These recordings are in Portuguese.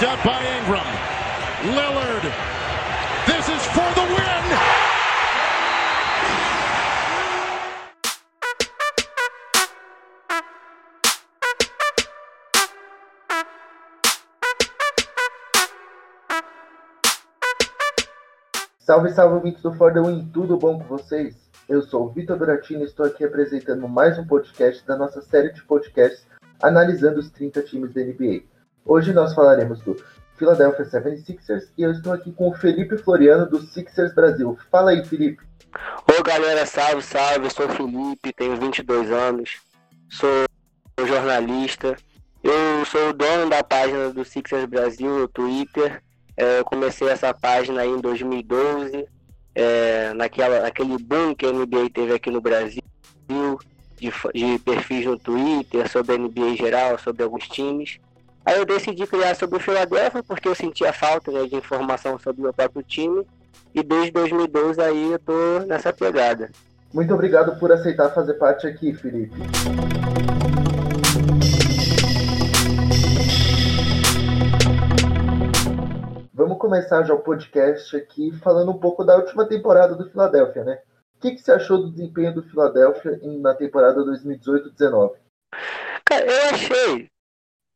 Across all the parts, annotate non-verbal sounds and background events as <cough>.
picked up by Ingram. Lillard. This is for the win. Salve, salve, amigos do For the Win, tudo bom com vocês? Eu sou o Vitor Duratini e estou aqui apresentando mais um podcast da nossa série de podcasts analisando os 30 times da NBA. Hoje nós falaremos do Philadelphia 76ers e eu estou aqui com o Felipe Floriano do Sixers Brasil. Fala aí, Felipe. Oi, galera, salve, salve. Eu sou o Felipe, tenho 22 anos, sou jornalista. Eu sou o dono da página do Sixers Brasil no Twitter. É, eu comecei essa página aí em 2012, é, naquela, naquele boom que a NBA teve aqui no Brasil, de, de perfis no Twitter, sobre a NBA em geral, sobre alguns times. Aí eu decidi criar sobre o Philadelphia, porque eu sentia falta né, de informação sobre o meu próprio time. E desde 2012 aí eu tô nessa pegada. Muito obrigado por aceitar fazer parte aqui, Felipe. Vamos começar já o podcast aqui falando um pouco da última temporada do Philadelphia, né? O que, que você achou do desempenho do Philadelphia na temporada 2018-19? Cara, eu achei.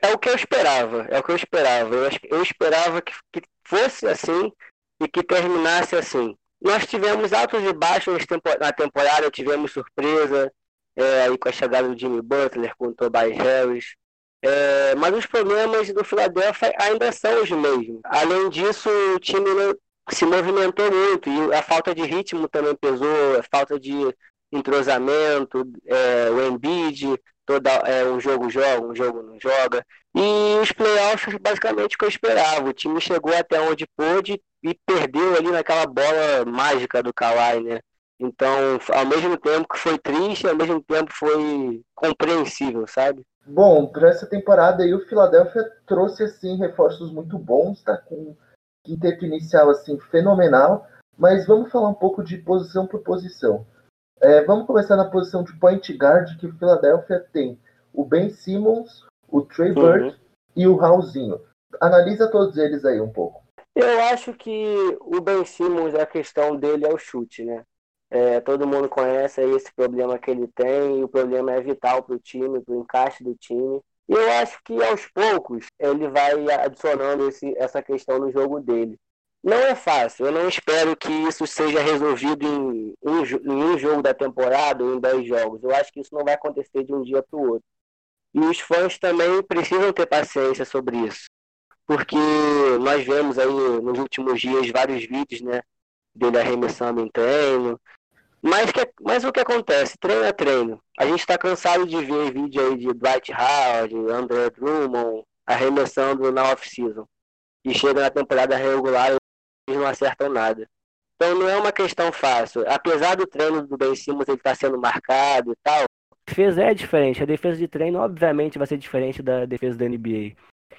É o que eu esperava. É o que eu esperava. Eu, eu esperava que, que fosse assim e que terminasse assim. Nós tivemos altos e baixos na temporada, tivemos surpresa é, aí com a chegada do Jimmy Butler, com o Tobias Harris. É, mas os problemas do Philadelphia ainda são os mesmos. Além disso, o time não se movimentou muito e a falta de ritmo também pesou, a falta de entrosamento, é, o Embiid, toda, é, um jogo joga, um jogo não joga. E os playoffs, basicamente, o que eu esperava. O time chegou até onde pôde e perdeu ali naquela bola mágica do Kawhi, né? Então, ao mesmo tempo que foi triste, ao mesmo tempo foi compreensível, sabe? Bom, para essa temporada aí o Philadelphia trouxe assim reforços muito bons, tá com quinteto inicial assim fenomenal, mas vamos falar um pouco de posição por posição. É, vamos começar na posição de point guard que o Philadelphia tem o Ben Simmons, o Trey uhum. Burke uhum. e o Raulzinho. Analisa todos eles aí um pouco. Eu acho que o Ben Simmons, a questão dele é o chute, né? É, todo mundo conhece esse problema que ele tem, e o problema é vital para o time, para o encaixe do time. E eu acho que aos poucos ele vai adicionando esse, essa questão no jogo dele. Não é fácil, eu não espero que isso seja resolvido em um, em um jogo da temporada ou em dez jogos. Eu acho que isso não vai acontecer de um dia para o outro. E os fãs também precisam ter paciência sobre isso. Porque nós vemos aí nos últimos dias vários vídeos, né? Dele arremessando em treino, mas, que, mas o que acontece? Treino é treino. A gente está cansado de ver vídeo aí de Dwight Howard, André Drummond arremessando na off-season. E chega na temporada regular eles não acertam nada. Então não é uma questão fácil. Apesar do treino do Ben Simmons ele estar tá sendo marcado e tal, a defesa é diferente. A defesa de treino, obviamente, vai ser diferente da defesa da NBA.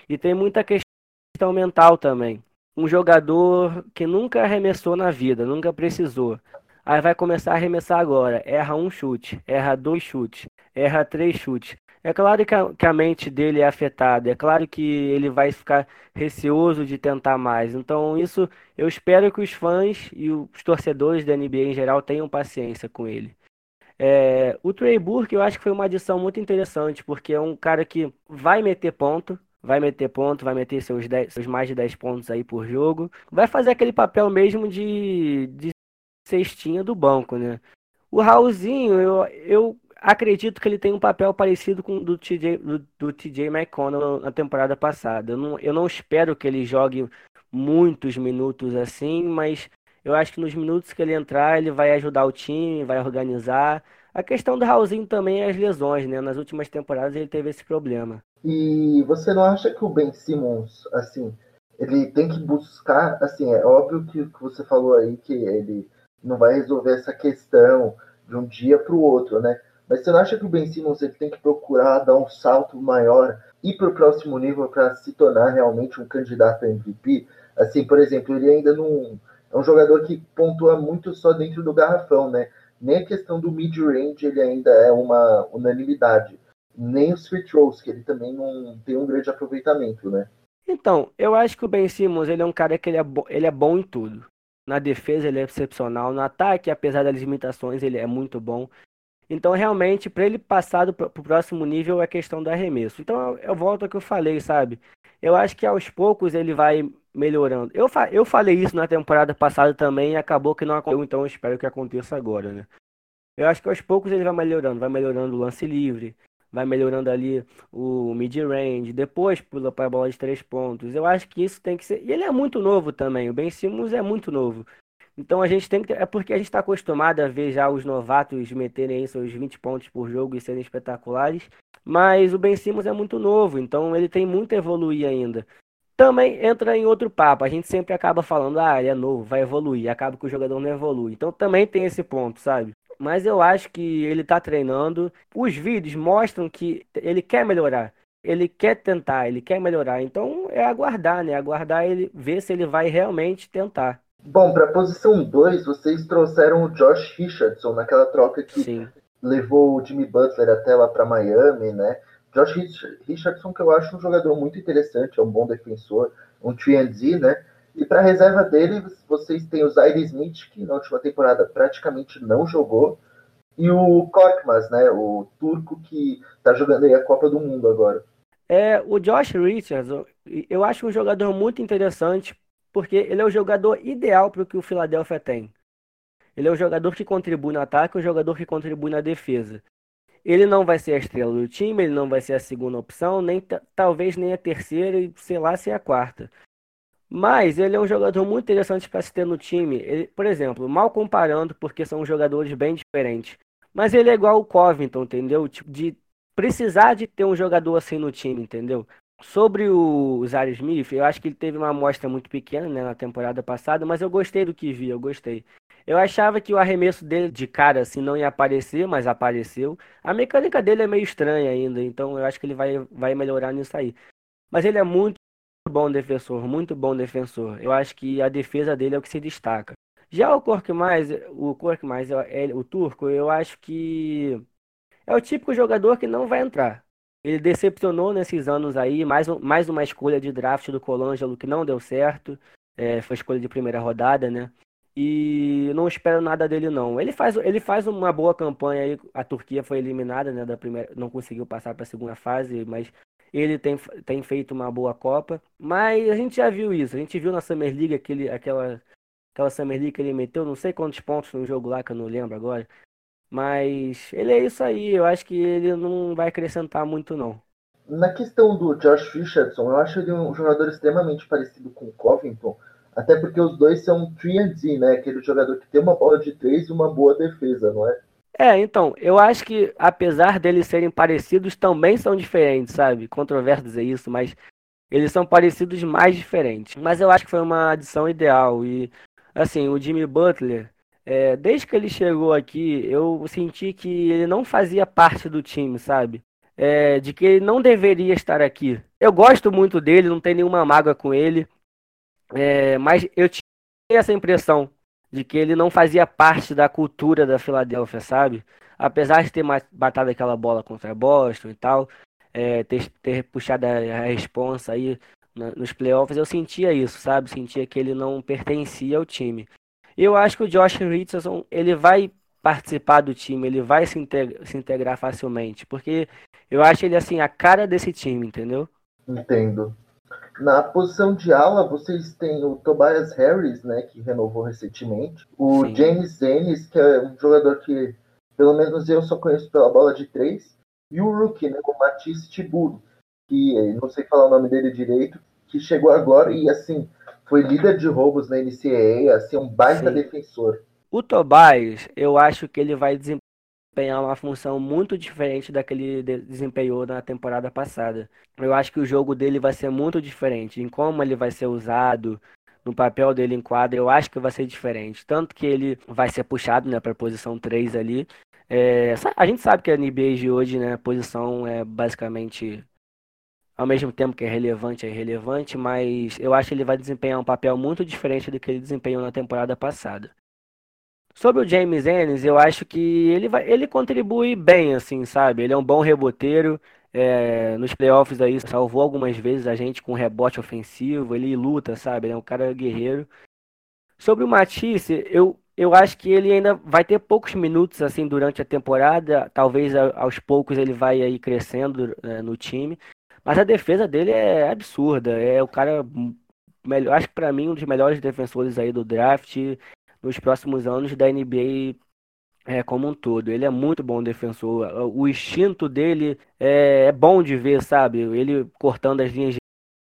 E tem muita questão mental também. Um jogador que nunca arremessou na vida, nunca precisou. Aí vai começar a arremessar agora. Erra um chute, erra dois chutes, erra três chutes. É claro que a, que a, mente dele é afetada, é claro que ele vai ficar receoso de tentar mais. Então, isso eu espero que os fãs e os torcedores da NBA em geral tenham paciência com ele. É, o Trey Burke eu acho que foi uma adição muito interessante, porque é um cara que vai meter ponto, vai meter ponto, vai meter seus, 10, seus mais de 10 pontos aí por jogo, vai fazer aquele papel mesmo de, de cestinha do banco, né? O Raulzinho, eu, eu acredito que ele tem um papel parecido com o do TJ, do, do TJ McConnell na temporada passada. Eu não, eu não espero que ele jogue muitos minutos assim, mas eu acho que nos minutos que ele entrar, ele vai ajudar o time, vai organizar. A questão do Raulzinho também é as lesões, né? Nas últimas temporadas ele teve esse problema. E você não acha que o Ben Simmons, assim, ele tem que buscar, assim, é óbvio que, você falou aí que ele não vai resolver essa questão de um dia para o outro, né? Mas você não acha que o Ben Simmons ele tem que procurar dar um salto maior, ir para o próximo nível para se tornar realmente um candidato a MVP? Assim, por exemplo, ele ainda não é um jogador que pontua muito só dentro do garrafão, né? Nem a questão do mid-range ele ainda é uma unanimidade, nem os free throws, que ele também não tem um grande aproveitamento, né? Então, eu acho que o Ben Simmons, ele é um cara que ele é, ele é bom em tudo. Na defesa ele é excepcional, no ataque, apesar das limitações, ele é muito bom. Então, realmente, para ele passar para o próximo nível é questão do arremesso. Então, eu, eu, volto ao que eu falei, sabe? Eu acho que aos poucos ele vai melhorando. Eu, fa eu falei isso na temporada passada também e acabou que não aconteceu, então eu espero que aconteça agora, né? Eu acho que aos poucos ele vai melhorando, vai melhorando o lance livre, vai melhorando ali o mid-range, depois pula para a bola de três pontos. Eu acho que isso tem que ser. E ele é muito novo também, o Ben Simmons é muito novo. Então a gente tem que. É porque a gente está acostumado a ver já os novatos meterem aí seus 20 pontos por jogo e serem espetaculares. Mas o Ben Simmons é muito novo, então ele tem muito a evoluir ainda. Também entra em outro papo. A gente sempre acaba falando, ah, ele é novo, vai evoluir. Acaba que o jogador não evolui. Então também tem esse ponto, sabe? Mas eu acho que ele tá treinando. Os vídeos mostram que ele quer melhorar. Ele quer tentar, ele quer melhorar. Então é aguardar, né? Aguardar ele, ver se ele vai realmente tentar. Bom, para a posição 2, vocês trouxeram o Josh Richardson naquela troca que Sim. levou o Jimmy Butler até lá para Miami, né? Josh Richardson, que eu acho um jogador muito interessante, é um bom defensor, um 3 né? E para a reserva dele, vocês têm o Zaire Smith, que na última temporada praticamente não jogou, e o Korkmaz, né? O turco que está jogando aí a Copa do Mundo agora. É, o Josh Richardson, eu acho um jogador muito interessante porque ele é o jogador ideal para o que o Philadelphia tem. Ele é o jogador que contribui no ataque, o jogador que contribui na defesa. Ele não vai ser a estrela do time, ele não vai ser a segunda opção, nem talvez nem a terceira e sei lá se é a quarta. Mas ele é um jogador muito interessante para se ter no time. Ele, por exemplo, mal comparando, porque são jogadores bem diferentes. Mas ele é igual o Covington, entendeu? Tipo, de precisar de ter um jogador assim no time, entendeu? Sobre o Zaire Smith, eu acho que ele teve uma amostra muito pequena né, na temporada passada, mas eu gostei do que vi, eu gostei. Eu achava que o arremesso dele de cara assim não ia aparecer, mas apareceu. A mecânica dele é meio estranha ainda, então eu acho que ele vai, vai melhorar nisso aí. Mas ele é muito bom defensor, muito bom defensor. Eu acho que a defesa dele é o que se destaca. Já o Cork mais, o Cork mais, é, o turco, eu acho que é o típico jogador que não vai entrar. Ele decepcionou nesses anos aí, mais, mais uma escolha de draft do Colangelo que não deu certo. É, foi escolha de primeira rodada, né? E não espero nada dele não. Ele faz, ele faz uma boa campanha aí. A Turquia foi eliminada, né, da primeira, não conseguiu passar para a segunda fase, mas ele tem, tem feito uma boa Copa. Mas a gente já viu isso. A gente viu na Summer League aquele, aquela aquela Summer League que ele meteu, não sei quantos pontos no jogo lá que eu não lembro agora. Mas ele é isso aí, eu acho que ele não vai acrescentar muito não. Na questão do Josh Richardson, eu acho ele um jogador extremamente parecido com o Covington, até porque os dois são 3D, né? Aquele jogador que tem uma bola de três e uma boa defesa, não é? É, então, eu acho que apesar deles serem parecidos, também são diferentes, sabe? Controverso dizer isso, mas eles são parecidos mais diferentes. Mas eu acho que foi uma adição ideal. E, assim, o Jimmy Butler, é, desde que ele chegou aqui, eu senti que ele não fazia parte do time, sabe? É, de que ele não deveria estar aqui. Eu gosto muito dele, não tenho nenhuma mágoa com ele, é, mas eu tinha essa impressão de que ele não fazia parte da cultura da Filadélfia, sabe? Apesar de ter batado aquela bola contra Boston e tal, é, ter, ter puxado a responsa aí nos playoffs, eu sentia isso, sabe? Sentia que ele não pertencia ao time. Eu acho que o Josh Richardson, ele vai participar do time, ele vai se, integra, se integrar facilmente, porque eu acho ele assim a cara desse time, entendeu? Entendo. Na posição de ala, vocês têm o Tobias Harris, né, que renovou recentemente, o Sim. James Ennis, que é um jogador que, pelo menos eu só conheço pela bola de três, e o rookie, né, o Matisse Tiburi, que não sei falar o nome dele direito, que chegou agora e assim foi líder de roubos na NCAA, assim, um baita Sim. defensor. O Tobias, eu acho que ele vai desempenhar uma função muito diferente da que ele desempenhou na temporada passada. Eu acho que o jogo dele vai ser muito diferente, em como ele vai ser usado, no papel dele em quadra, eu acho que vai ser diferente. Tanto que ele vai ser puxado né, para a posição 3 ali. É, a gente sabe que a NBA de hoje, né, a posição é basicamente ao mesmo tempo que é relevante, é irrelevante, mas eu acho que ele vai desempenhar um papel muito diferente do que ele desempenhou na temporada passada. Sobre o James Ennis, eu acho que ele, vai, ele contribui bem, assim, sabe? Ele é um bom reboteiro, é, nos playoffs aí salvou algumas vezes a gente com rebote ofensivo, ele luta, sabe? Ele é um cara guerreiro. Sobre o Matisse, eu, eu acho que ele ainda vai ter poucos minutos assim durante a temporada, talvez aos poucos ele vai aí crescendo é, no time, mas a defesa dele é absurda, é o cara melhor, acho que para mim um dos melhores defensores aí do draft nos próximos anos da NBA é, como um todo. Ele é muito bom defensor. O instinto dele é, é bom de ver, sabe? Ele cortando as linhas de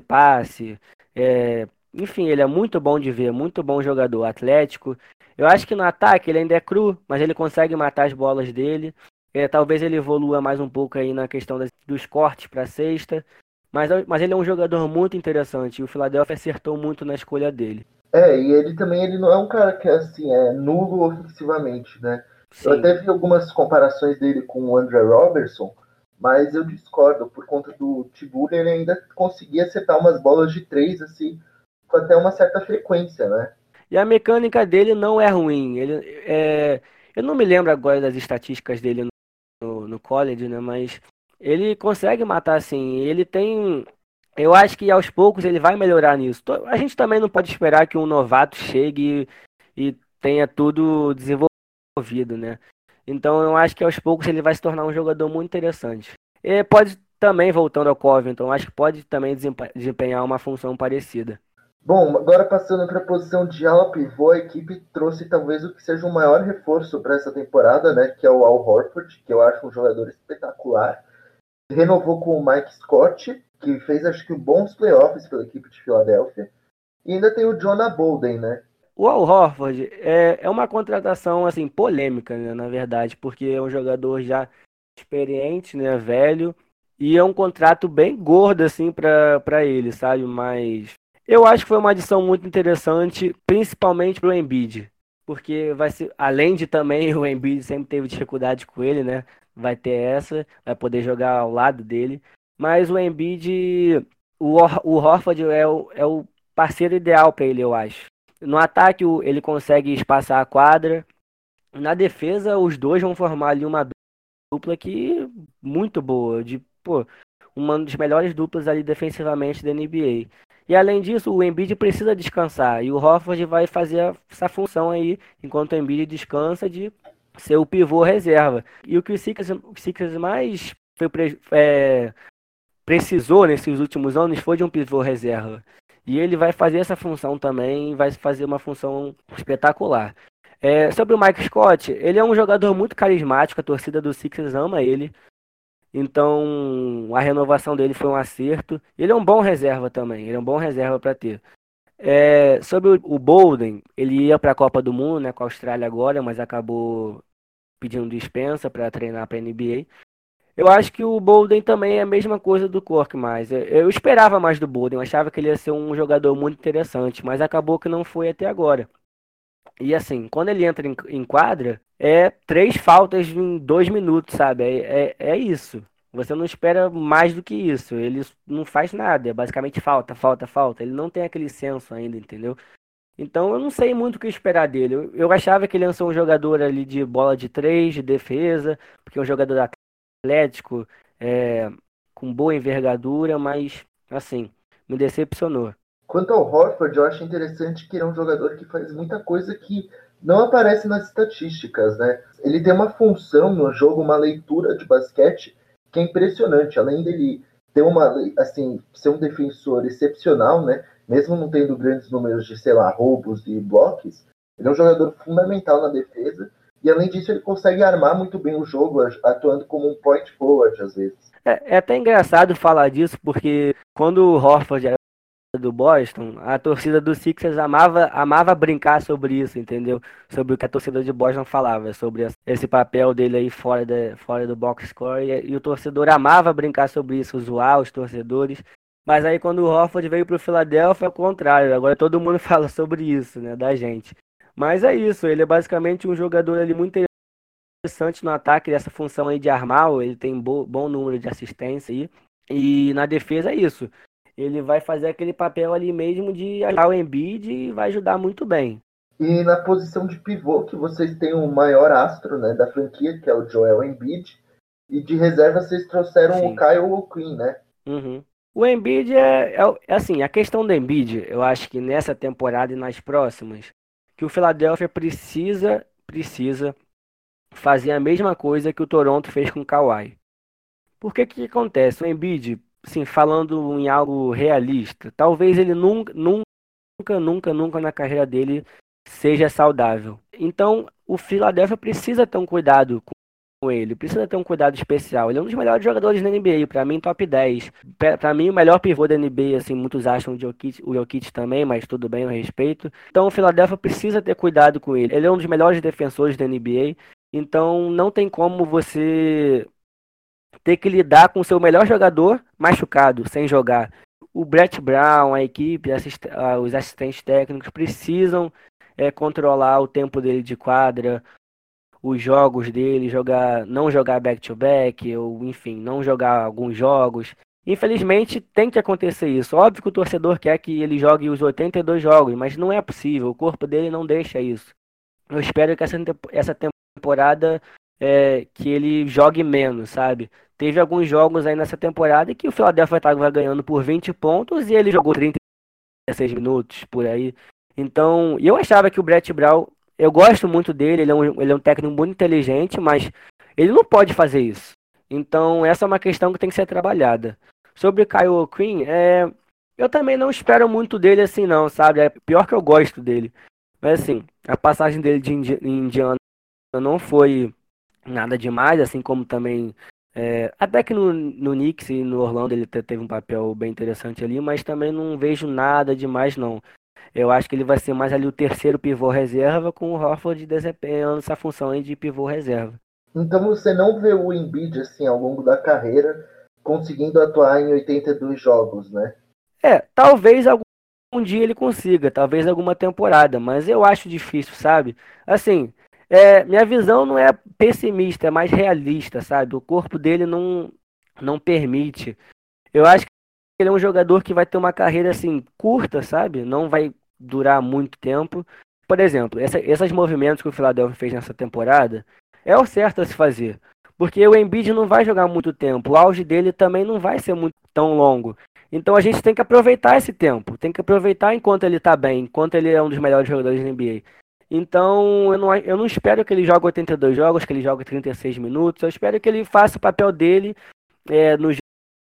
passe. É, enfim, ele é muito bom de ver, muito bom jogador, atlético. Eu acho que no ataque ele ainda é cru, mas ele consegue matar as bolas dele. É, talvez ele evolua mais um pouco aí na questão das, dos cortes para sexta. Mas, mas ele é um jogador muito interessante e o Philadelphia acertou muito na escolha dele. É, e ele também ele não é um cara que assim é nulo ofensivamente, né? Sim. Eu até vi algumas comparações dele com o André Robertson, mas eu discordo, por conta do Tibur ele ainda conseguia acertar umas bolas de três, assim, com até uma certa frequência, né? E a mecânica dele não é ruim. Ele, é... Eu não me lembro agora das estatísticas dele no, college, né? Mas ele consegue matar assim. Ele tem. Eu acho que aos poucos ele vai melhorar nisso. A gente também não pode esperar que um novato chegue e, tenha tudo desenvolvido desenvolvido, né? Então eu acho que aos poucos ele vai se tornar um jogador muito interessante. E pode também, voltando ao Covington, acho que pode também desempenhar uma função parecida. Bom, agora passando para a posição de ala pivô, a equipe trouxe talvez o que seja o maior reforço para essa temporada, né? Que é o Al Horford, que eu acho um jogador espetacular. Renovou com o Mike Scott, que fez acho que bons playoffs pela equipe de Filadélfia. E ainda tem o Jonah Bolden, né? O Al Horford é, é uma contratação assim polêmica, né, na verdade, porque é um jogador já experiente, né, velho, e é um contrato bem gordo assim para ele, sabe? Mas eu acho que foi uma adição muito interessante, principalmente para o Embiid, porque vai ser, além de também <laughs> o Embiid sempre teve dificuldade com ele, né? Vai ter essa, vai poder jogar ao lado dele, mas o Embiid, o, o Horford é o, é o parceiro ideal para ele, eu acho. No ataque, ele consegue espaçar a quadra. Na defesa, os dois vão formar ali uma dupla que muito boa, de pô, uma das melhores duplas ali defensivamente da NBA. E além disso, o Embiid precisa descansar e o Hofford vai fazer essa função aí, enquanto o Embiid descansa de ser o pivô reserva. E o que o Sixers, o Sixers mais foi, é, precisou nesses últimos anos foi de um pivô reserva. E ele vai fazer essa função também, vai fazer uma função espetacular. É, sobre o Mike Scott, ele é um jogador muito carismático, a torcida do Sixers ama ele. Então, a renovação dele foi um acerto. Ele é um bom reserva também, ele é um bom reserva para ter. É, sobre o Bolden, ele ia para a Copa do Mundo, né, com a Austrália agora, mas acabou pedindo dispensa para treinar para a NBA. Eu acho que o Bolden também é a mesma coisa do Cork, mas eu esperava mais do Bolden, eu achava que ele ia ser um jogador muito interessante, mas acabou que não foi até agora. E assim, quando ele entra em, em quadra, é três faltas em dois minutos, sabe? É, é, é, isso. Você não espera mais do que isso. Ele não faz nada, é basicamente falta, falta, falta. Ele não tem aquele senso ainda, entendeu? Então eu não sei muito o que esperar dele. Eu, eu achava que ele ia ser um jogador ali de bola de três, de defesa, porque é um jogador atlético, é, com boa envergadura, mas assim, me decepcionou. Quanto ao Horford, eu acho interessante que ele é um jogador que faz muita coisa que não aparece nas estatísticas, né? Ele tem uma função no jogo, uma leitura de basquete que é impressionante. Além dele ter uma, assim, ser um defensor excepcional, né? Mesmo não tendo grandes números de, sei lá, roubos e blocos, ele é um jogador fundamental na defesa e além disso, ele consegue armar muito bem o jogo, atuando como um point forward às vezes. É, é até engraçado falar disso, porque quando o Horford era do Boston, a torcida do Sixers amava, amava brincar sobre isso, entendeu? Sobre o que a torcida de Boston falava, sobre esse papel dele aí fora, de, fora do box score, e, e o torcedor amava brincar sobre isso, zoar os torcedores. Mas aí quando o Horford veio para o Philadelphia, é o contrário. Agora todo mundo <laughs> fala sobre isso, né, da gente. Mas é isso, ele é basicamente um jogador ali muito interessante no ataque, dessa função aí de armar, ele tem bo bom número de assistência aí. E na defesa é isso. Ele vai fazer aquele papel ali mesmo de ajudar o Embiid e vai ajudar muito bem. E na posição de pivô, que vocês têm o maior astro né, da franquia, que é o Joel Embiid, E de reserva vocês trouxeram Sim. o Kyle Queen, né? Uhum. O Embiid é, é, é, assim, a questão do Embiid, eu acho que nessa temporada e nas próximas, que o Philadelphia precisa, precisa fazer a mesma coisa que o Toronto fez com o Kawhi. Por que que acontece? O Embiid, assim, falando em algo realista, talvez ele nunca, nunca, nunca, nunca na carreira dele seja saudável. Então, o Philadelphia precisa ter um cuidado com ele, precisa ter um cuidado especial. Ele é um dos melhores jogadores da NBA, para mim top 10. Para mim o melhor pivô da NBA, assim, muitos acham o Jokic, o também, mas tudo bem, eu respeito. Então o Philadelphia precisa ter cuidado com ele. Ele é um dos melhores defensores da NBA, então não tem como você ter que lidar com o seu melhor jogador machucado, sem jogar. O Brett Brown, a equipe, assist os assistentes técnicos precisam é, controlar o tempo dele de quadra, os jogos dele, jogar, não jogar back-to-back, ou enfim, não jogar alguns jogos. Infelizmente tem que acontecer isso. Óbvio que o torcedor quer que ele jogue os 82 jogos, mas não é possível. O corpo dele não deixa isso. Eu espero que essa, essa temporada é, que ele jogue menos, sabe? Teve alguns jogos aí nessa temporada que o Philadelphia estava ganhando por 20 pontos e ele jogou 36 minutos por aí. Então, eu achava que o Brett Brown eu gosto muito dele, ele é, um, ele é um técnico muito inteligente, mas ele não pode fazer isso. Então, essa é uma questão que tem que ser trabalhada. Sobre Kyle Queen, é, eu também não espero muito dele assim, não, sabe? É pior que eu gosto dele. Mas, assim, a passagem dele de Indi Indiana não foi nada demais, assim como também. É, até que no, no Knicks e no Orlando ele teve um papel bem interessante ali, mas também não vejo nada demais, não. Eu acho que ele vai ser mais ali o terceiro pivô reserva, com o Horford desempenhando essa função aí de pivô reserva. Então você não vê o Embiid assim ao longo da carreira conseguindo atuar em 82 jogos, né? É, talvez algum dia ele consiga, talvez alguma temporada, mas eu acho difícil, sabe? Assim, é, minha visão não é pessimista, é mais realista, sabe? O corpo dele não não permite. Eu acho que ele é um jogador que vai ter uma carreira assim curta, sabe? Não vai durar muito tempo. Por exemplo, essa, esses movimentos que o Philadelphia fez nessa temporada é o certo a se fazer. Porque o Embiid não vai jogar muito tempo, o auge dele também não vai ser muito tão longo. Então a gente tem que aproveitar esse tempo, tem que aproveitar enquanto ele está bem, enquanto ele é um dos melhores jogadores da NBA. Então eu não, eu não espero que ele jogue 82 jogos, que ele jogue 36 minutos, eu espero que ele faça o papel dele é, nos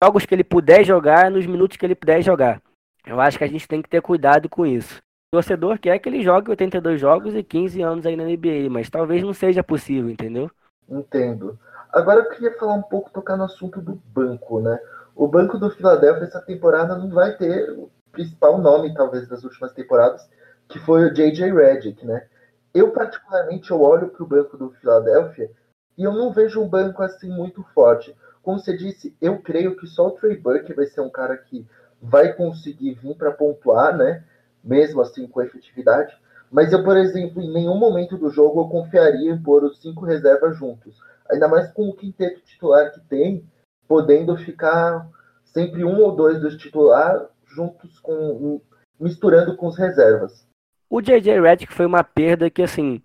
jogos que ele puder jogar, nos minutos que ele puder jogar. Eu acho que a gente tem que ter cuidado com isso. O torcedor quer que ele jogue 82 jogos e 15 anos aí na NBA, mas talvez não seja possível, entendeu? Entendo. Agora eu queria falar um pouco, tocar no assunto do banco, né? O banco do Philadelphia essa temporada não vai ter o principal nome, talvez, das últimas temporadas, que foi o J.J. Redick, né? Eu, particularmente, eu olho para o banco do Philadelphia e eu não vejo um banco assim muito forte. Como você disse, eu creio que só o Trey Burke vai ser um cara que vai conseguir vir para pontuar, né? Mesmo assim com efetividade. Mas eu, por exemplo, em nenhum momento do jogo eu confiaria em pôr os cinco reservas juntos. Ainda mais com o quinteto titular que tem, podendo ficar sempre um ou dois dos titulares juntos com. misturando com os reservas. O JJ Redick foi uma perda que, assim,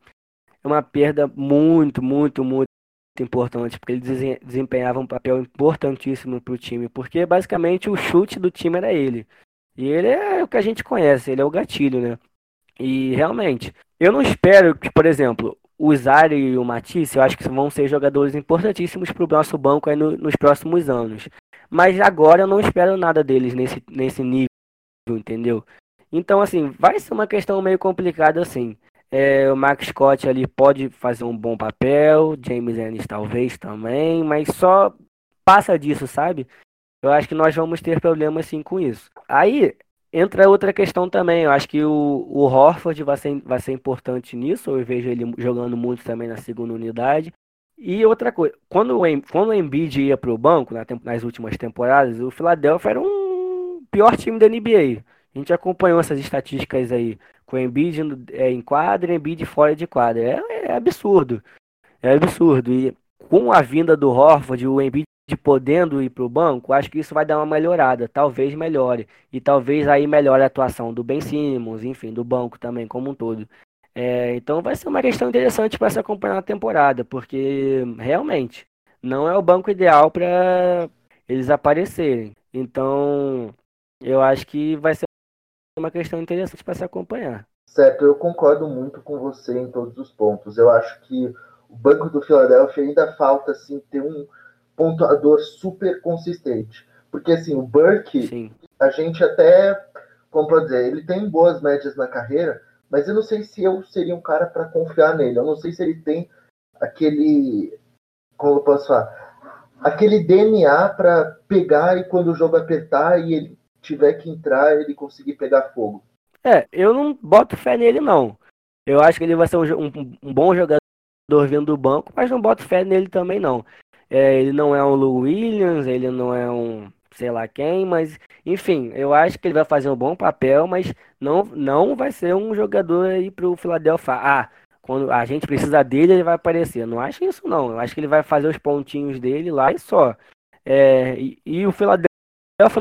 é uma perda muito, muito, muito importante, porque ele desempenhava um papel importantíssimo para o time, porque basicamente o chute do time era ele. E ele é o que a gente conhece, ele é o gatilho, né? E realmente, eu não espero que, por exemplo, o Zari e o Matisse, eu acho que vão ser jogadores importantíssimos para o nosso banco aí no, nos próximos anos. Mas agora eu não espero nada deles nesse, nesse nível, entendeu? Então, assim, vai ser uma questão meio complicada, assim. É, o Max Scott ali pode fazer um bom papel, James Ennis talvez também, mas só passa disso, sabe? Eu acho que nós vamos ter problemas sim com isso. Aí entra outra questão também. Eu acho que o, o Horford vai ser, vai ser importante nisso. Eu vejo ele jogando muito também na segunda unidade. E outra coisa, quando o, quando o Embiid ia para o banco na, nas últimas temporadas, o Philadelphia era um pior time da NBA. A gente acompanhou essas estatísticas aí com o Embiid é, em quadra e Embiid fora de quadra. É, é, absurdo. É absurdo. E com a vinda do Horford, o Embiid podendo ir para o banco, acho que isso vai dar uma melhorada. Talvez melhore. E talvez aí melhore a atuação do Ben Simmons, enfim, do banco também como um todo. É, então vai ser uma questão interessante para se acompanhar na temporada, porque realmente não é o banco ideal para eles aparecerem. Então, eu acho que vai ser uma questão interessante para se acompanhar. Certo, eu concordo muito com você em todos os pontos. Eu acho que o banco do Philadelphia ainda falta assim ter um pontuador super consistente. Porque assim, o Burke, Sim. a gente até, como pode dizer, ele tem boas médias na carreira, mas eu não sei se eu seria um cara para confiar nele. Eu não sei se ele tem aquele, como eu posso falar, aquele DNA para pegar e quando o jogo apertar e ele tiver que entrar, ele conseguir pegar fogo. É, eu não boto fé nele não. Eu acho que ele vai ser um, um, um bom jogador vindo do banco, mas não boto fé nele também não. É, ele não é um Lou Williams, ele não é um sei lá quem, mas enfim, eu acho que ele vai fazer um bom papel, mas não, não vai ser um jogador aí pro Philadelphia. Ah, quando a gente precisa dele, ele vai aparecer. Não acho isso não. Eu acho que ele vai fazer os pontinhos dele lá e só. É, e, e o Philadelphia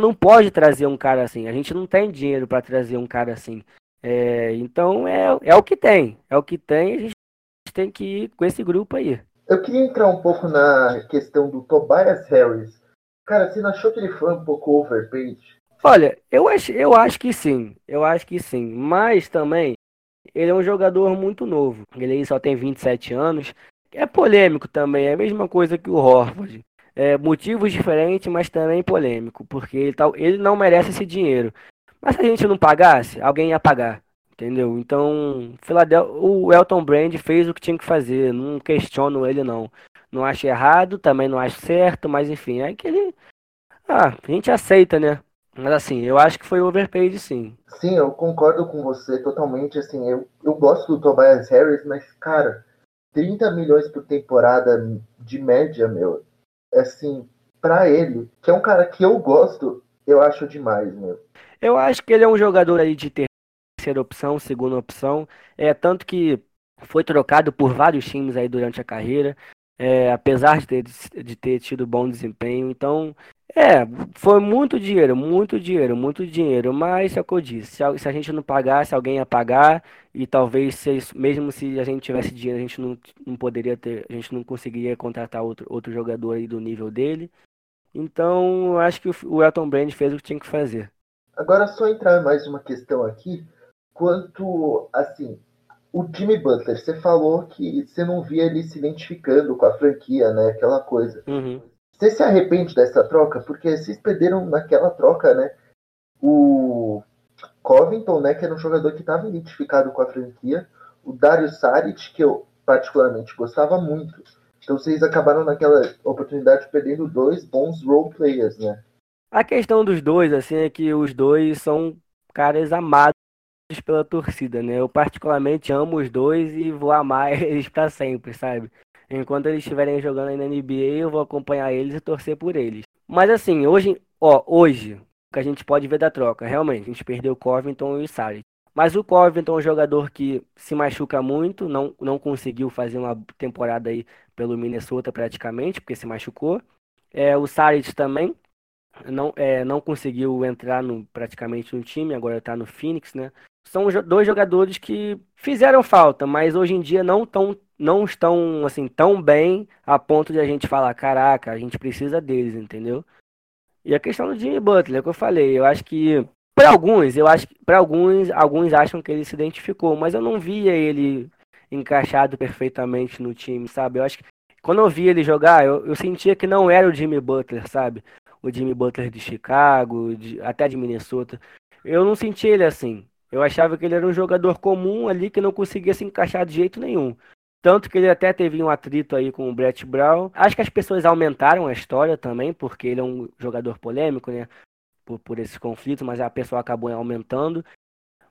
não pode trazer um cara assim. A gente não tem dinheiro para trazer um cara assim. É, então é, é o que tem. É o que tem. A gente tem que ir com esse grupo aí. Eu queria entrar um pouco na questão do Tobias Harris. Cara, você não achou que ele foi um pouco overpaid? Olha, eu acho, eu acho que sim. Eu acho que sim. Mas também, ele é um jogador muito novo. Ele só tem 27 anos. É polêmico também. É a mesma coisa que o Horford. É, motivos diferentes, mas também polêmico. Porque ele, tá, ele não merece esse dinheiro. Mas se a gente não pagasse, alguém ia pagar. Entendeu? Então, o Elton Brand fez o que tinha que fazer. Não questiono ele, não. Não acho errado, também não acho certo, mas enfim, é que ele. Ah, a gente aceita, né? Mas assim, eu acho que foi overpaid sim. Sim, eu concordo com você totalmente. Assim, eu, eu gosto do Tobias Harris, mas, cara, 30 milhões por temporada de média, meu. Assim, para ele, que é um cara que eu gosto, eu acho demais, meu. Eu acho que ele é um jogador aí de ter terceira opção, segunda opção. É tanto que foi trocado por vários times aí durante a carreira, é, apesar de ter, de ter tido bom desempenho. Então, é, foi muito dinheiro, muito dinheiro, muito dinheiro. Mas é o que eu disse: se a, se a gente não pagasse, alguém ia pagar. E talvez, se, mesmo se a gente tivesse dinheiro, a gente não, não poderia ter, a gente não conseguiria contratar outro, outro jogador aí do nível dele. Então, eu acho que o, o Elton Brand fez o que tinha que fazer. Agora, só entrar mais uma questão aqui quanto, assim, o Jimmy Butler, você falou que você não via ele se identificando com a franquia, né? Aquela coisa. Uhum. Você se arrepende dessa troca? Porque vocês perderam naquela troca, né? O Covington, né? Que era um jogador que estava identificado com a franquia. O Dario Saric, que eu particularmente gostava muito. Então vocês acabaram naquela oportunidade perdendo dois bons role players, né? A questão dos dois, assim, é que os dois são caras amados pela torcida, né? Eu particularmente amo os dois e vou amar <laughs> eles para sempre, sabe? Enquanto eles estiverem jogando aí na NBA, eu vou acompanhar eles e torcer por eles. Mas assim, hoje, ó, hoje, o que a gente pode ver da troca, realmente, a gente perdeu o Covington e o Saric. Mas o Covington é um jogador que se machuca muito, não, não conseguiu fazer uma temporada aí pelo Minnesota praticamente, porque se machucou. É, o Saric também não, é, não conseguiu entrar no, praticamente no time, agora está no Phoenix, né? são dois jogadores que fizeram falta, mas hoje em dia não, tão, não estão assim tão bem a ponto de a gente falar, caraca, a gente precisa deles, entendeu? E a questão do Jimmy Butler, que eu falei, eu acho que para alguns, eu acho que para alguns, alguns acham que ele se identificou, mas eu não via ele encaixado perfeitamente no time, sabe? Eu acho que quando eu vi ele jogar, eu, eu sentia que não era o Jimmy Butler, sabe? O Jimmy Butler de Chicago, de, até de Minnesota. Eu não senti ele assim. Eu achava que ele era um jogador comum ali que não conseguia se encaixar de jeito nenhum. Tanto que ele até teve um atrito aí com o Brett Brown. Acho que as pessoas aumentaram a história também, porque ele é um jogador polêmico, né? Por, por esse conflito, mas a pessoa acabou aumentando.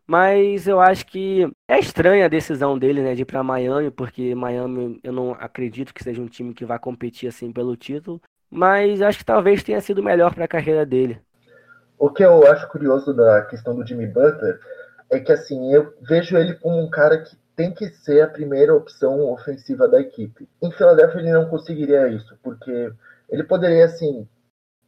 Mas eu acho que é estranha a decisão dele, né, de ir para Miami, porque Miami eu não acredito que seja um time que vai competir assim pelo título. Mas acho que talvez tenha sido melhor para a carreira dele. O que eu acho curioso da questão do Jimmy Butler é que assim, eu vejo ele como um cara que tem que ser a primeira opção ofensiva da equipe. Em Filadélfia ele não conseguiria isso, porque ele poderia assim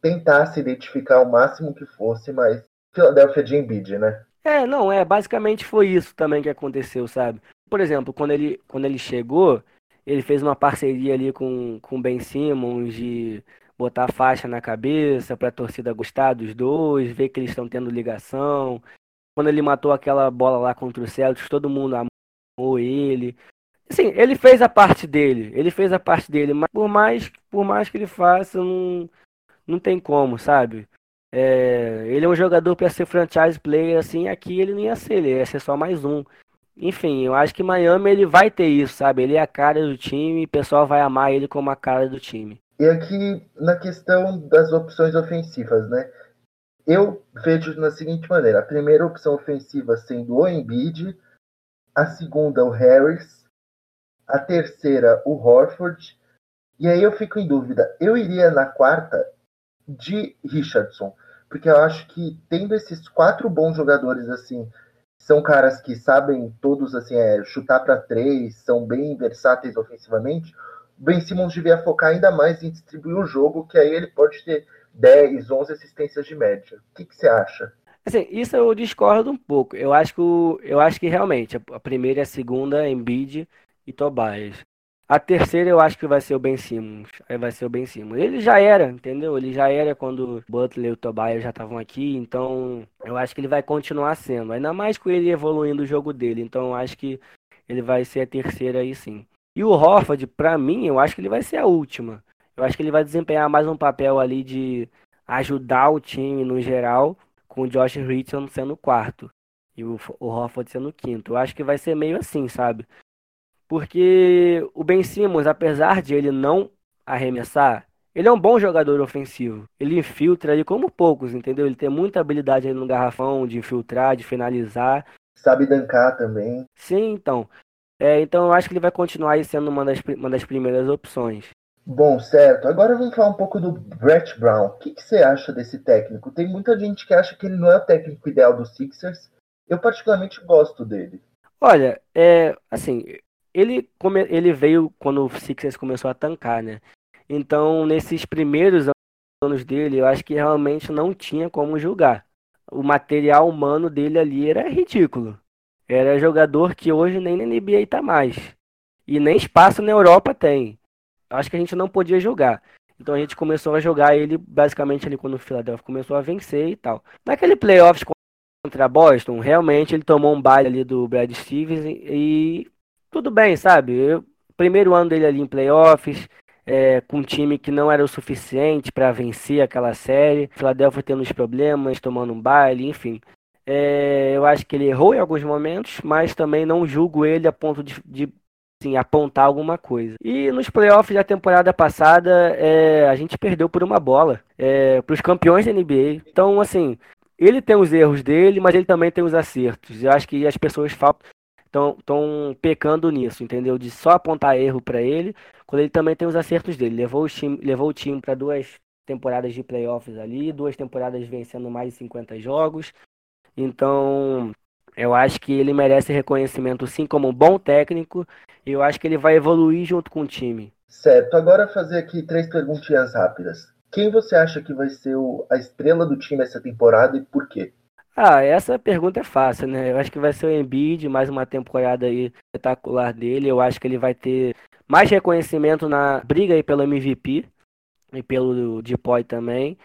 tentar se identificar o máximo que fosse, mas Filadélfia de Embiid, né? É, não, é, basicamente foi isso também que aconteceu, sabe? Por exemplo, quando ele quando ele chegou, Ele fez uma parceria ali com o Ben Simmons de botar faixa na cabeça para a torcida gostar dos dois, ver que eles estão tendo ligação. Quando ele matou aquela bola lá contra o Celtics, todo mundo amou ele. Sim, ele fez a parte dele, ele fez a parte dele, mas por mais, por mais que ele faça, não, não tem como, sabe? É, ele é um jogador para ser franchise player, assim, aqui ele não ia ser, ele ia ser só mais um. Enfim, eu acho que Miami ele vai ter isso, sabe? Ele é a cara do time, o pessoal vai amar ele como a cara do time. E aqui na questão das opções ofensivas, né? Eu vejo na seguinte maneira: a primeira opção ofensiva sendo o Embiid, a segunda o Harris, a terceira o Horford, e aí eu fico em dúvida. Eu iria na quarta de Richardson, porque eu acho que tendo esses quatro bons jogadores assim, são caras que sabem todos assim é, chutar para três, são bem versáteis ofensivamente. Ben Simmons devia focar ainda mais em distribuir o jogo, que aí ele pode ter 10, 11 assistências de média. O que, que você acha? Assim, isso eu discordo um pouco. Eu acho que, eu acho que realmente a primeira e a segunda, Embiid e Tobias. A terceira eu acho que vai ser o Ben Simmons. Aí vai ser o Ben Simmons. Ele já era, entendeu? Ele já era quando o Butler e o Tobias já estavam aqui. Então eu acho que ele vai continuar sendo. Ainda mais com ele evoluindo o jogo dele. Então eu acho que ele vai ser a terceira aí sim. E o Horford, pra mim, eu acho que ele vai ser a última. Eu acho que ele vai desempenhar mais um papel ali de ajudar o time no geral, com o Josh Richardson sendo o quarto. E o, o Horford sendo o quinto. Eu acho que vai ser meio assim, sabe? Porque o Ben Simmons, apesar de ele não arremessar, ele é um bom jogador ofensivo. Ele infiltra ali como poucos, entendeu? Ele tem muita habilidade ali no garrafão de infiltrar, de finalizar. Sabe dancar também. Sim, então. É, então eu acho que ele vai continuar sendo uma das, uma das primeiras opções. Bom, certo. Agora vamos falar um pouco do Brett Brown. O que, que, você acha desse técnico? Tem muita gente que acha que ele não é o técnico ideal dos Sixers. Eu particularmente gosto dele. Olha, é assim, ele, come, ele veio quando o Sixers começou a tancar, né? Então, nesses primeiros anos dele, eu acho que realmente não tinha como julgar. O material humano dele ali era ridículo. Era jogador que hoje nem na NBA tá mais. E nem espaço na Europa tem. Acho que a gente não podia jogar. Então a gente começou a jogar ele basicamente ali quando o Philadelphia começou a vencer e tal. Naquele playoffs contra Boston, realmente ele tomou um baile ali do Brad Stevens e tudo bem, sabe? Eu, primeiro ano dele ali em playoffs, é, com um time que não era o suficiente para vencer aquela série. Philadelphia tendo os problemas, tomando um baile, enfim. É, eu acho que ele errou em alguns momentos, mas também não julgo ele a ponto de, de assim, apontar alguma coisa. E nos playoffs da temporada passada, é, a gente perdeu por uma bola é, para os campeões da NBA. Então, assim, ele tem os erros dele, mas ele também tem os acertos. Eu acho que as pessoas estão pecando nisso, entendeu? De só apontar erro para ele, quando ele também tem os acertos dele. Levou o time, levou o time para duas temporadas de playoffs ali, duas temporadas vencendo mais de 50 jogos. Então, eu acho que ele merece reconhecimento sim como um bom técnico e eu acho que ele vai evoluir junto com o time. Certo, agora fazer aqui três perguntinhas rápidas. Quem você acha que vai ser o, a estrela do time essa temporada e por quê? Ah, essa pergunta é fácil, né? Eu acho que vai ser o Embiid, mais uma temporada aí espetacular dele. Eu acho que ele vai ter mais reconhecimento na briga aí pelo MVP e pelo Depoy também,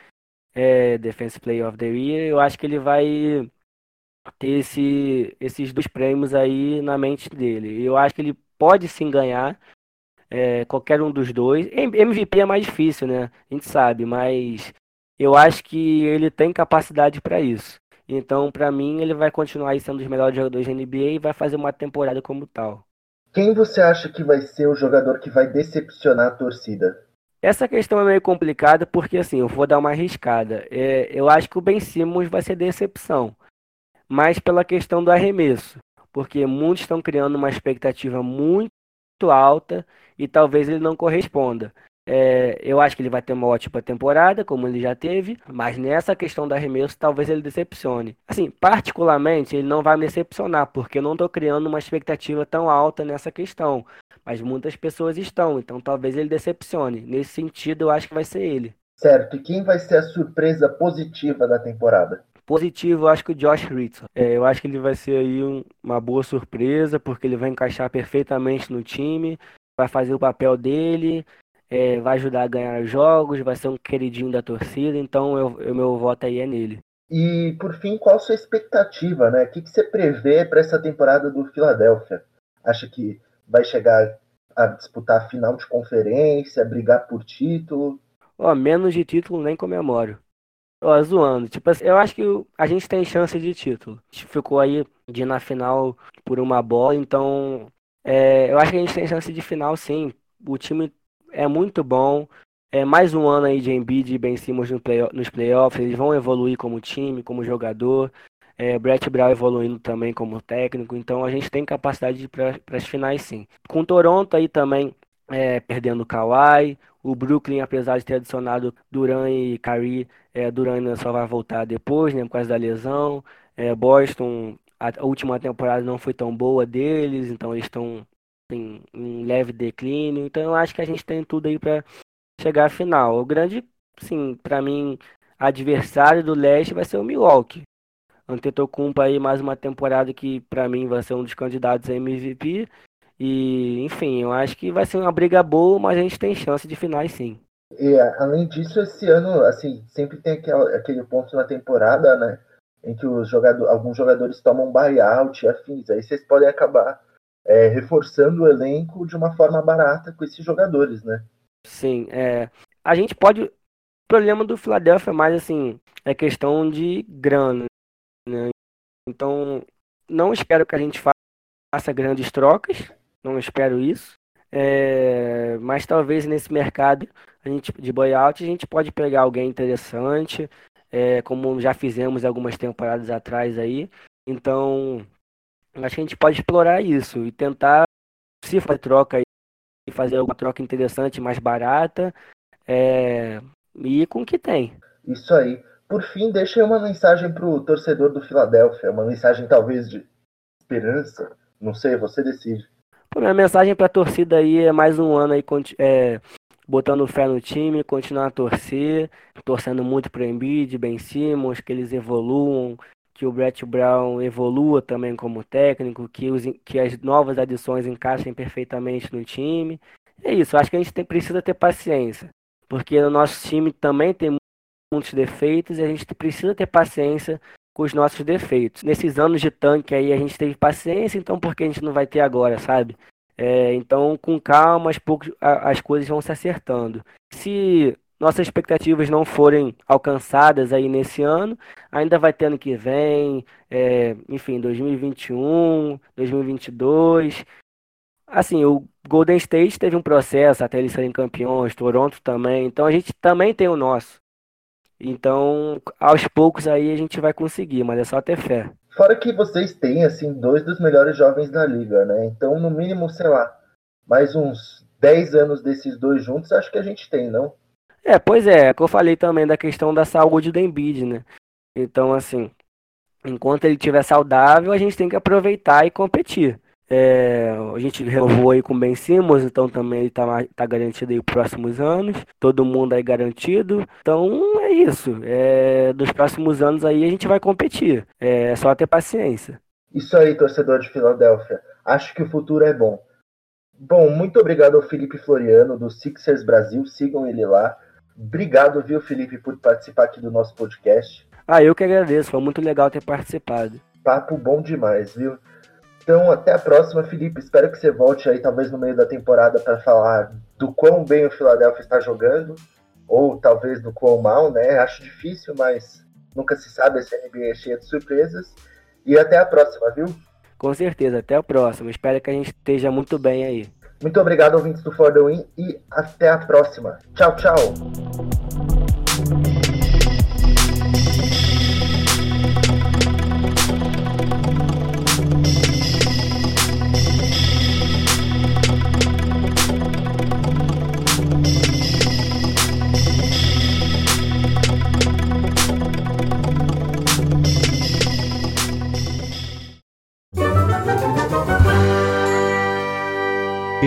é, Defense Player of the Year. Eu acho que ele vai ter esse, esses dois prêmios aí na mente dele. Eu acho que ele pode sim ganhar é, qualquer um dos dois. MVP é mais difícil, né? A gente sabe, mas eu acho que ele tem capacidade para isso. Então, para mim, ele vai continuar sendo um dos melhores jogadores da NBA e vai fazer uma temporada como tal. Quem você acha que vai ser o jogador que vai decepcionar a torcida? Essa questão é meio complicada porque, assim, eu vou dar uma arriscada. É, eu acho que o Ben Simmons vai ser decepção, mas pela questão do arremesso, porque muitos estão criando uma expectativa muito alta e talvez ele não corresponda. É, eu acho que ele vai ter uma ótima temporada, como ele já teve, mas nessa questão do arremesso talvez ele decepcione. Assim, particularmente, ele não vai me decepcionar, porque eu não estou criando uma expectativa tão alta nessa questão. Mas muitas pessoas estão, então talvez ele decepcione. Nesse sentido, eu acho que vai ser ele. Certo, e quem vai ser a surpresa positiva da temporada? Positivo, eu acho que o Josh Ritson. É, eu acho que ele vai ser aí um, uma boa surpresa, porque ele vai encaixar perfeitamente no time vai fazer o papel dele, é, vai ajudar a ganhar jogos, vai ser um queridinho da torcida, então eu, eu meu voto aí é nele. E por fim, qual a sua expectativa, né? O que, que você prevê para essa temporada do Philadelphia? Acha que vai chegar a disputar a final de conferência, brigar por título? Ó, menos de título nem comemoro. Ó, zoando. Tipo assim, eu acho que a gente tem chance de título. A gente ficou aí de na final por uma bola, então é, eu acho que a gente tem chance de final sim. O time é muito bom. É mais um ano aí de Embiid e Ben Simmons no play, nos playoffs. Eles vão evoluir como time, como jogador. É, Brett Brown evoluindo também como técnico. Então a gente tem capacidade para as finais sim. Com Toronto aí também é, perdendo o Kawhi. O Brooklyn, apesar de ter adicionado Duran e Kyrie, é, Duran só vai voltar depois, né, por causa da lesão. É, Boston, a, a última temporada não foi tão boa deles, então eles estão em, em leve declínio. Então eu acho que a gente tem tudo aí para chegar à final. O grande, sim, para mim, adversário do leste vai ser o Milwaukee. Antetokounmpo aí mais uma temporada que para mim vai ser um dos candidatos a MVP. E, enfim, eu acho que vai ser uma briga boa, mas a gente tem chance de finais sim. E além disso, esse ano, assim, sempre tem aquele, aquele ponto na temporada, né? Em que os jogador, alguns jogadores tomam buyout e afins. Aí vocês podem acabar é, reforçando o elenco de uma forma barata com esses jogadores, né? Sim, é. A gente pode. O problema do Philadelphia é mais assim, é questão de grana, né? Então, não espero que a gente faça grandes trocas, não espero isso. É, mas talvez nesse mercado a gente, de buyout a gente pode pegar alguém interessante, é, como já fizemos algumas temporadas atrás aí. Então, acho que a gente pode explorar isso e tentar, se fazer troca e fazer alguma troca interessante, mais barata, é, e com o que tem. Isso aí. Por fim, deixa uma mensagem para o torcedor do Filadélfia, uma mensagem talvez de esperança, não sei, você decide. Minha mensagem para a torcida aí é mais um ano aí é, botando fé no time, continuar a torcer, torcendo muito para o Embiid, Ben Simmons, que eles evoluam, que o Brett Brown evolua também como técnico, que, os, que as novas adições encaixem perfeitamente no time. É isso, acho que a gente tem, precisa ter paciência, porque o nosso time também tem muitos defeitos e a gente precisa ter paciência com os nossos defeitos. Nesses anos de tanque aí a gente teve paciência, então por que a gente não vai ter agora, sabe? É, então, com calma, as, poucos, as coisas vão se acertando. Se nossas expectativas não forem alcançadas aí nesse ano, ainda vai ter ano que vem, é, enfim, 2021, 2022. Assim, o Golden State teve um processo até eles serem campeões, Toronto também, então a gente também tem o nosso. Então, aos poucos aí a gente vai conseguir, mas é só ter fé. Fora que vocês têm, assim, dois dos melhores jovens da liga, né? Então, no mínimo, sei lá, mais uns 10 anos desses dois juntos, acho que a gente tem, não? É, pois é, é que eu falei também da questão da saúde do Embiid, né? Então, assim, enquanto ele estiver saudável, a gente tem que aproveitar e competir. É, a gente renovou aí com o Ben Simmons, então também ele tá, tá garantido aí os próximos anos. Todo mundo aí garantido. Então é isso. É, dos próximos anos aí a gente vai competir. É só ter paciência. Isso aí, torcedor de Filadélfia. Acho que o futuro é bom. Bom, muito obrigado ao Felipe Floriano, do Sixers Brasil. Sigam ele lá. Obrigado, viu, Felipe, por participar aqui do nosso podcast. Ah, eu que agradeço, foi muito legal ter participado. Papo bom demais, viu? Então, até a próxima, Felipe. Espero que você volte aí, talvez no meio da temporada, para falar do quão bem o Philadelphia está jogando, ou talvez do quão mal, né? Acho difícil, mas nunca se sabe, essa NBA é cheia de surpresas. E até a próxima, viu? Com certeza, até a próxima. Espero que a gente esteja muito bem aí. Muito obrigado, ouvintes do For The Win, e até a próxima. Tchau, tchau!